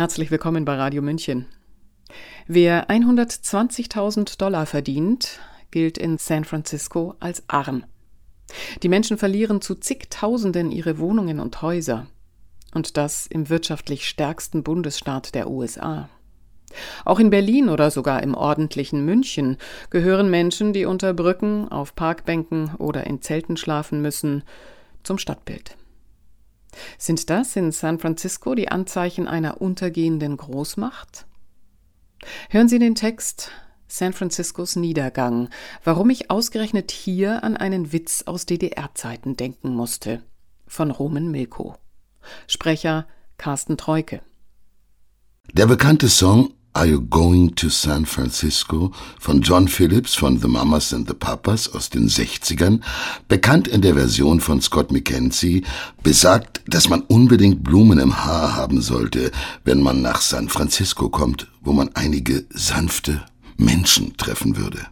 Herzlich willkommen bei Radio München. Wer 120.000 Dollar verdient, gilt in San Francisco als arm. Die Menschen verlieren zu zigtausenden ihre Wohnungen und Häuser. Und das im wirtschaftlich stärksten Bundesstaat der USA. Auch in Berlin oder sogar im ordentlichen München gehören Menschen, die unter Brücken, auf Parkbänken oder in Zelten schlafen müssen, zum Stadtbild. Sind das in San Francisco die Anzeichen einer untergehenden Großmacht? Hören Sie den Text San Franciscos Niedergang, warum ich ausgerechnet hier an einen Witz aus DDR-Zeiten denken musste, von Roman Milko. Sprecher Carsten Treuke. Der bekannte Song Are You Going to San Francisco? Von John Phillips von The Mamas and the Papas aus den 60ern, bekannt in der Version von Scott McKenzie, besagt, dass man unbedingt Blumen im Haar haben sollte, wenn man nach San Francisco kommt, wo man einige sanfte Menschen treffen würde.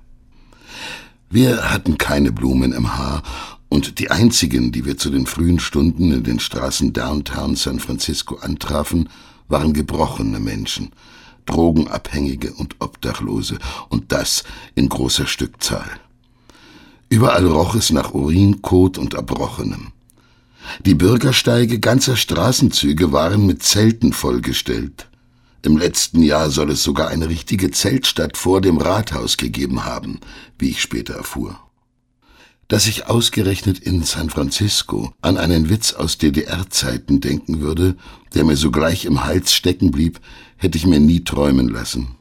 Wir hatten keine Blumen im Haar und die einzigen, die wir zu den frühen Stunden in den Straßen Downtown San Francisco antrafen, waren gebrochene Menschen – Drogenabhängige und Obdachlose, und das in großer Stückzahl. Überall roch es nach Urin, Kot und Erbrochenem. Die Bürgersteige ganzer Straßenzüge waren mit Zelten vollgestellt. Im letzten Jahr soll es sogar eine richtige Zeltstadt vor dem Rathaus gegeben haben, wie ich später erfuhr. Dass ich ausgerechnet in San Francisco an einen Witz aus DDR-Zeiten denken würde, der mir sogleich im Hals stecken blieb, hätte ich mir nie träumen lassen.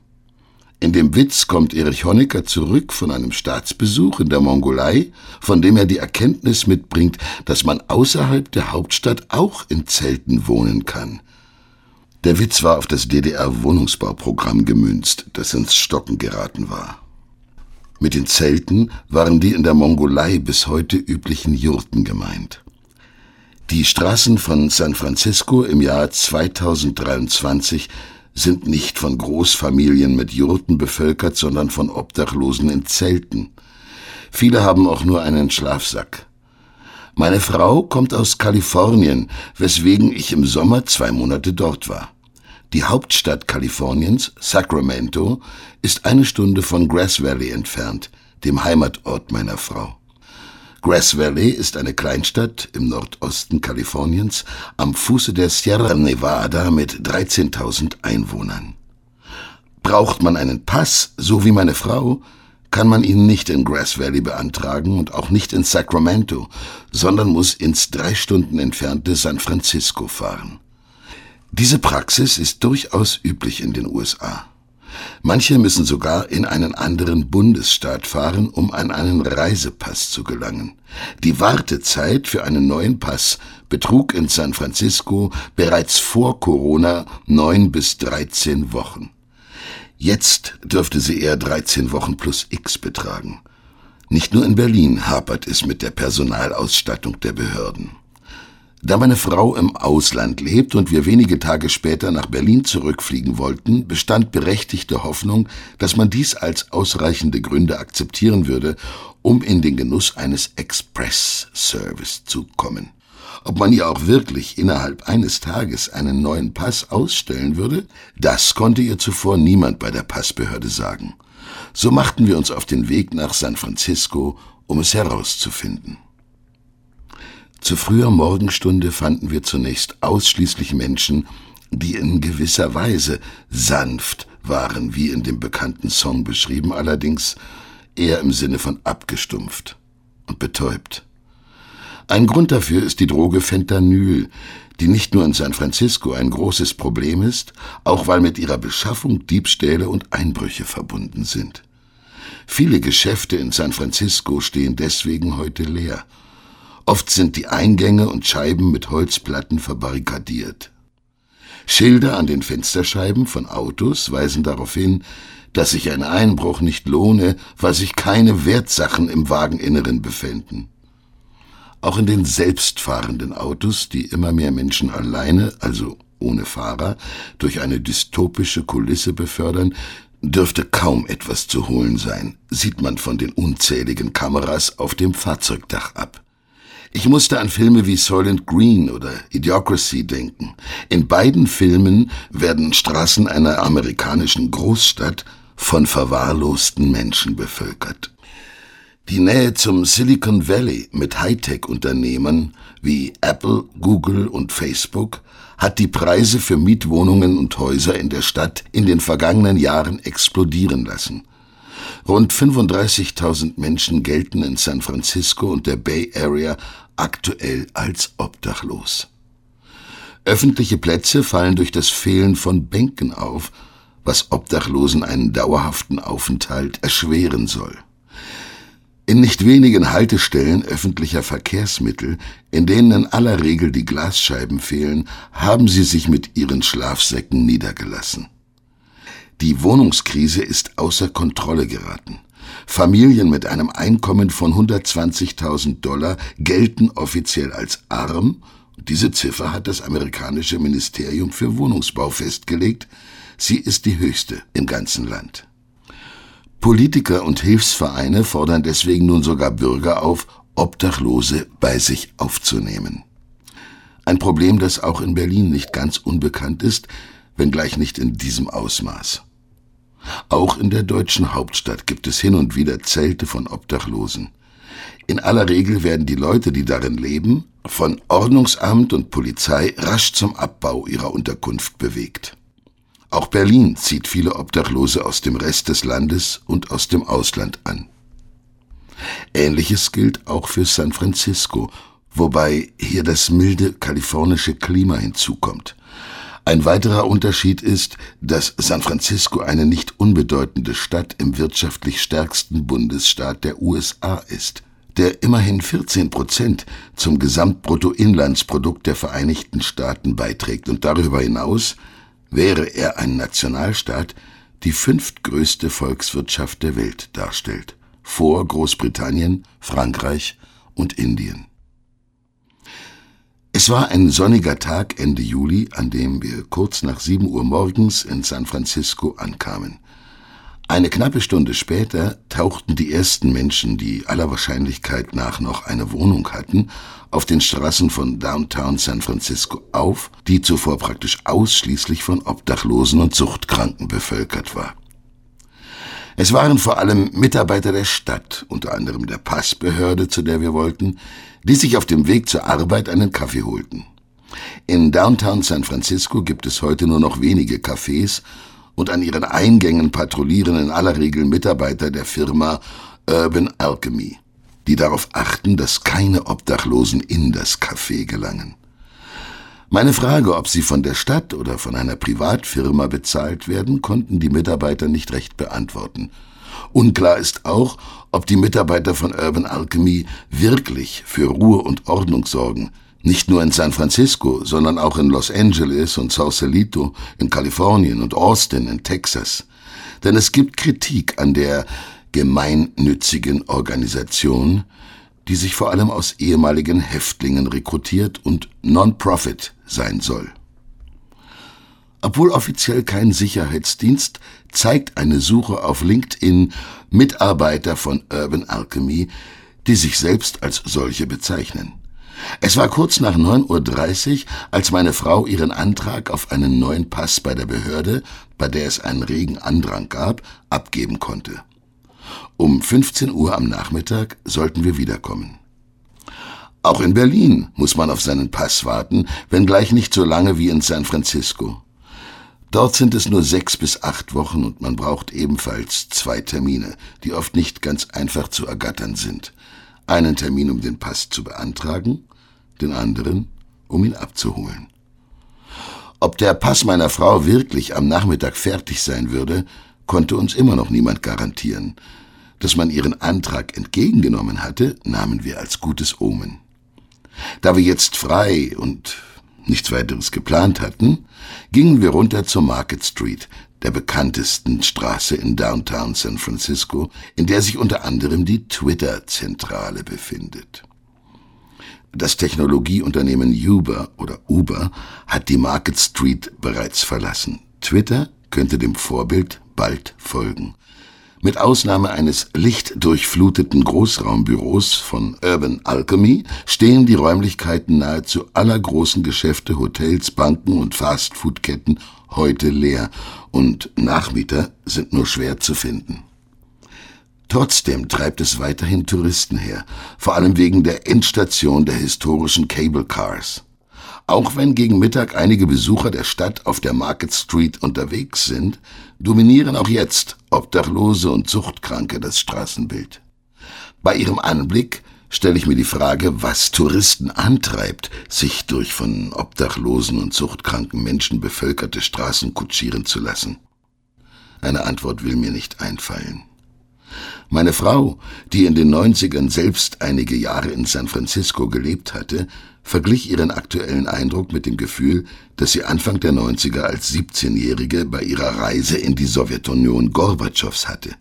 In dem Witz kommt Erich Honecker zurück von einem Staatsbesuch in der Mongolei, von dem er die Erkenntnis mitbringt, dass man außerhalb der Hauptstadt auch in Zelten wohnen kann. Der Witz war auf das DDR-Wohnungsbauprogramm gemünzt, das ins Stocken geraten war. Mit den Zelten waren die in der Mongolei bis heute üblichen Jurten gemeint. Die Straßen von San Francisco im Jahr 2023 sind nicht von Großfamilien mit Jurten bevölkert, sondern von Obdachlosen in Zelten. Viele haben auch nur einen Schlafsack. Meine Frau kommt aus Kalifornien, weswegen ich im Sommer zwei Monate dort war. Die Hauptstadt Kaliforniens, Sacramento, ist eine Stunde von Grass Valley entfernt, dem Heimatort meiner Frau. Grass Valley ist eine Kleinstadt im Nordosten Kaliforniens am Fuße der Sierra Nevada mit 13.000 Einwohnern. Braucht man einen Pass, so wie meine Frau, kann man ihn nicht in Grass Valley beantragen und auch nicht in Sacramento, sondern muss ins drei Stunden entfernte San Francisco fahren. Diese Praxis ist durchaus üblich in den USA. Manche müssen sogar in einen anderen Bundesstaat fahren, um an einen Reisepass zu gelangen. Die Wartezeit für einen neuen Pass betrug in San Francisco bereits vor Corona neun bis dreizehn Wochen. Jetzt dürfte sie eher 13 Wochen plus X betragen. Nicht nur in Berlin hapert es mit der Personalausstattung der Behörden. Da meine Frau im Ausland lebt und wir wenige Tage später nach Berlin zurückfliegen wollten, bestand berechtigte Hoffnung, dass man dies als ausreichende Gründe akzeptieren würde, um in den Genuss eines Express-Service zu kommen. Ob man ihr auch wirklich innerhalb eines Tages einen neuen Pass ausstellen würde, das konnte ihr zuvor niemand bei der Passbehörde sagen. So machten wir uns auf den Weg nach San Francisco, um es herauszufinden. Zu früher Morgenstunde fanden wir zunächst ausschließlich Menschen, die in gewisser Weise sanft waren, wie in dem bekannten Song beschrieben, allerdings eher im Sinne von abgestumpft und betäubt. Ein Grund dafür ist die Droge Fentanyl, die nicht nur in San Francisco ein großes Problem ist, auch weil mit ihrer Beschaffung Diebstähle und Einbrüche verbunden sind. Viele Geschäfte in San Francisco stehen deswegen heute leer Oft sind die Eingänge und Scheiben mit Holzplatten verbarrikadiert. Schilder an den Fensterscheiben von Autos weisen darauf hin, dass sich ein Einbruch nicht lohne, weil sich keine Wertsachen im Wageninneren befänden. Auch in den selbstfahrenden Autos, die immer mehr Menschen alleine, also ohne Fahrer, durch eine dystopische Kulisse befördern, dürfte kaum etwas zu holen sein, sieht man von den unzähligen Kameras auf dem Fahrzeugdach ab. Ich musste an Filme wie Soylent Green oder Idiocracy denken. In beiden Filmen werden Straßen einer amerikanischen Großstadt von verwahrlosten Menschen bevölkert. Die Nähe zum Silicon Valley mit Hightech-Unternehmern wie Apple, Google und Facebook hat die Preise für Mietwohnungen und Häuser in der Stadt in den vergangenen Jahren explodieren lassen. Rund 35.000 Menschen gelten in San Francisco und der Bay Area aktuell als obdachlos. Öffentliche Plätze fallen durch das Fehlen von Bänken auf, was Obdachlosen einen dauerhaften Aufenthalt erschweren soll. In nicht wenigen Haltestellen öffentlicher Verkehrsmittel, in denen in aller Regel die Glasscheiben fehlen, haben sie sich mit ihren Schlafsäcken niedergelassen. Die Wohnungskrise ist außer Kontrolle geraten. Familien mit einem Einkommen von 120.000 Dollar gelten offiziell als arm. Diese Ziffer hat das amerikanische Ministerium für Wohnungsbau festgelegt. Sie ist die höchste im ganzen Land. Politiker und Hilfsvereine fordern deswegen nun sogar Bürger auf, Obdachlose bei sich aufzunehmen. Ein Problem, das auch in Berlin nicht ganz unbekannt ist, wenngleich nicht in diesem Ausmaß. Auch in der deutschen Hauptstadt gibt es hin und wieder Zelte von Obdachlosen. In aller Regel werden die Leute, die darin leben, von Ordnungsamt und Polizei rasch zum Abbau ihrer Unterkunft bewegt. Auch Berlin zieht viele Obdachlose aus dem Rest des Landes und aus dem Ausland an. Ähnliches gilt auch für San Francisco, wobei hier das milde kalifornische Klima hinzukommt. Ein weiterer Unterschied ist, dass San Francisco eine nicht unbedeutende Stadt im wirtschaftlich stärksten Bundesstaat der USA ist, der immerhin 14 Prozent zum Gesamtbruttoinlandsprodukt der Vereinigten Staaten beiträgt und darüber hinaus wäre er ein Nationalstaat, die fünftgrößte Volkswirtschaft der Welt darstellt, vor Großbritannien, Frankreich und Indien. Es war ein sonniger Tag Ende Juli, an dem wir kurz nach sieben Uhr morgens in San Francisco ankamen. Eine knappe Stunde später tauchten die ersten Menschen, die aller Wahrscheinlichkeit nach noch eine Wohnung hatten, auf den Straßen von Downtown San Francisco auf, die zuvor praktisch ausschließlich von Obdachlosen und Suchtkranken bevölkert war. Es waren vor allem Mitarbeiter der Stadt, unter anderem der Passbehörde, zu der wir wollten, die sich auf dem Weg zur Arbeit einen Kaffee holten. In Downtown San Francisco gibt es heute nur noch wenige Cafés und an ihren Eingängen patrouillieren in aller Regel Mitarbeiter der Firma Urban Alchemy, die darauf achten, dass keine Obdachlosen in das Café gelangen. Meine Frage, ob sie von der Stadt oder von einer Privatfirma bezahlt werden, konnten die Mitarbeiter nicht recht beantworten. Unklar ist auch, ob die Mitarbeiter von Urban Alchemy wirklich für Ruhe und Ordnung sorgen, nicht nur in San Francisco, sondern auch in Los Angeles und Sausalito, in Kalifornien und Austin in Texas. Denn es gibt Kritik an der gemeinnützigen Organisation, die sich vor allem aus ehemaligen Häftlingen rekrutiert und Non-Profit sein soll. Obwohl offiziell kein Sicherheitsdienst, zeigt eine Suche auf LinkedIn Mitarbeiter von Urban Alchemy, die sich selbst als solche bezeichnen. Es war kurz nach 9.30 Uhr, als meine Frau ihren Antrag auf einen neuen Pass bei der Behörde, bei der es einen regen Andrang gab, abgeben konnte. Um 15 Uhr am Nachmittag sollten wir wiederkommen. Auch in Berlin muss man auf seinen Pass warten, wenngleich nicht so lange wie in San Francisco. Dort sind es nur sechs bis acht Wochen und man braucht ebenfalls zwei Termine, die oft nicht ganz einfach zu ergattern sind. Einen Termin, um den Pass zu beantragen, den anderen, um ihn abzuholen. Ob der Pass meiner Frau wirklich am Nachmittag fertig sein würde, konnte uns immer noch niemand garantieren. Dass man ihren Antrag entgegengenommen hatte, nahmen wir als gutes Omen. Da wir jetzt frei und nichts weiteres geplant hatten, gingen wir runter zur Market Street, der bekanntesten Straße in Downtown San Francisco, in der sich unter anderem die Twitter-Zentrale befindet. Das Technologieunternehmen Uber oder Uber hat die Market Street bereits verlassen. Twitter könnte dem Vorbild bald folgen. Mit Ausnahme eines lichtdurchfluteten Großraumbüros von Urban Alchemy stehen die Räumlichkeiten nahezu aller großen Geschäfte, Hotels, Banken und Fastfoodketten heute leer und Nachmieter sind nur schwer zu finden. Trotzdem treibt es weiterhin Touristen her, vor allem wegen der Endstation der historischen Cable Cars. Auch wenn gegen Mittag einige Besucher der Stadt auf der Market Street unterwegs sind, dominieren auch jetzt Obdachlose und Zuchtkranke das Straßenbild. Bei ihrem Anblick stelle ich mir die Frage, was Touristen antreibt, sich durch von obdachlosen und zuchtkranken Menschen bevölkerte Straßen kutschieren zu lassen. Eine Antwort will mir nicht einfallen. Meine Frau, die in den 90ern selbst einige Jahre in San Francisco gelebt hatte, verglich ihren aktuellen Eindruck mit dem Gefühl, das sie Anfang der 90er als 17-Jährige bei ihrer Reise in die Sowjetunion Gorbatschows hatte.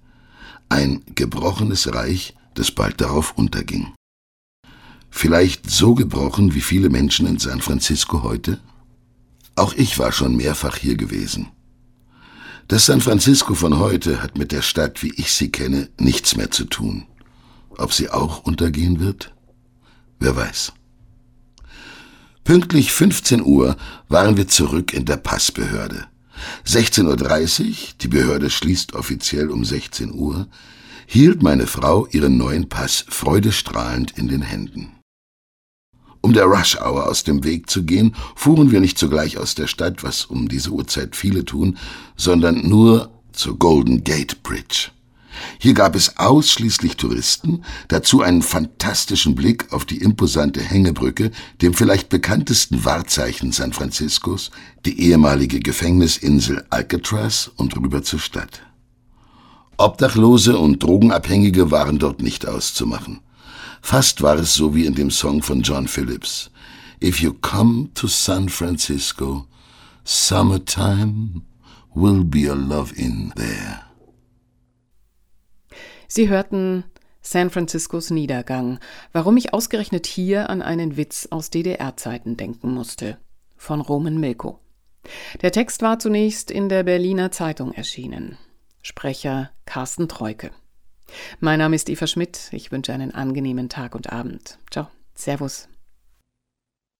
Ein gebrochenes Reich, das bald darauf unterging. Vielleicht so gebrochen wie viele Menschen in San Francisco heute? Auch ich war schon mehrfach hier gewesen. Das San Francisco von heute hat mit der Stadt, wie ich sie kenne, nichts mehr zu tun. Ob sie auch untergehen wird? Wer weiß. Pünktlich 15 Uhr waren wir zurück in der Passbehörde. 16.30 Uhr, die Behörde schließt offiziell um 16 Uhr, hielt meine Frau ihren neuen Pass freudestrahlend in den Händen. Um der Rush Hour aus dem Weg zu gehen, fuhren wir nicht sogleich aus der Stadt, was um diese Uhrzeit viele tun, sondern nur zur Golden Gate Bridge. Hier gab es ausschließlich Touristen, dazu einen fantastischen Blick auf die imposante Hängebrücke, dem vielleicht bekanntesten Wahrzeichen San Franciscos, die ehemalige Gefängnisinsel Alcatraz und rüber zur Stadt. Obdachlose und Drogenabhängige waren dort nicht auszumachen. Fast war es so wie in dem Song von John Phillips. If you come to San Francisco, summertime will be a love in there. Sie hörten San Franciscos Niedergang, warum ich ausgerechnet hier an einen Witz aus DDR-Zeiten denken musste, von Roman Milko. Der Text war zunächst in der Berliner Zeitung erschienen. Sprecher Carsten Treuke. Mein Name ist Eva Schmidt. Ich wünsche einen angenehmen Tag und Abend. Ciao. Servus.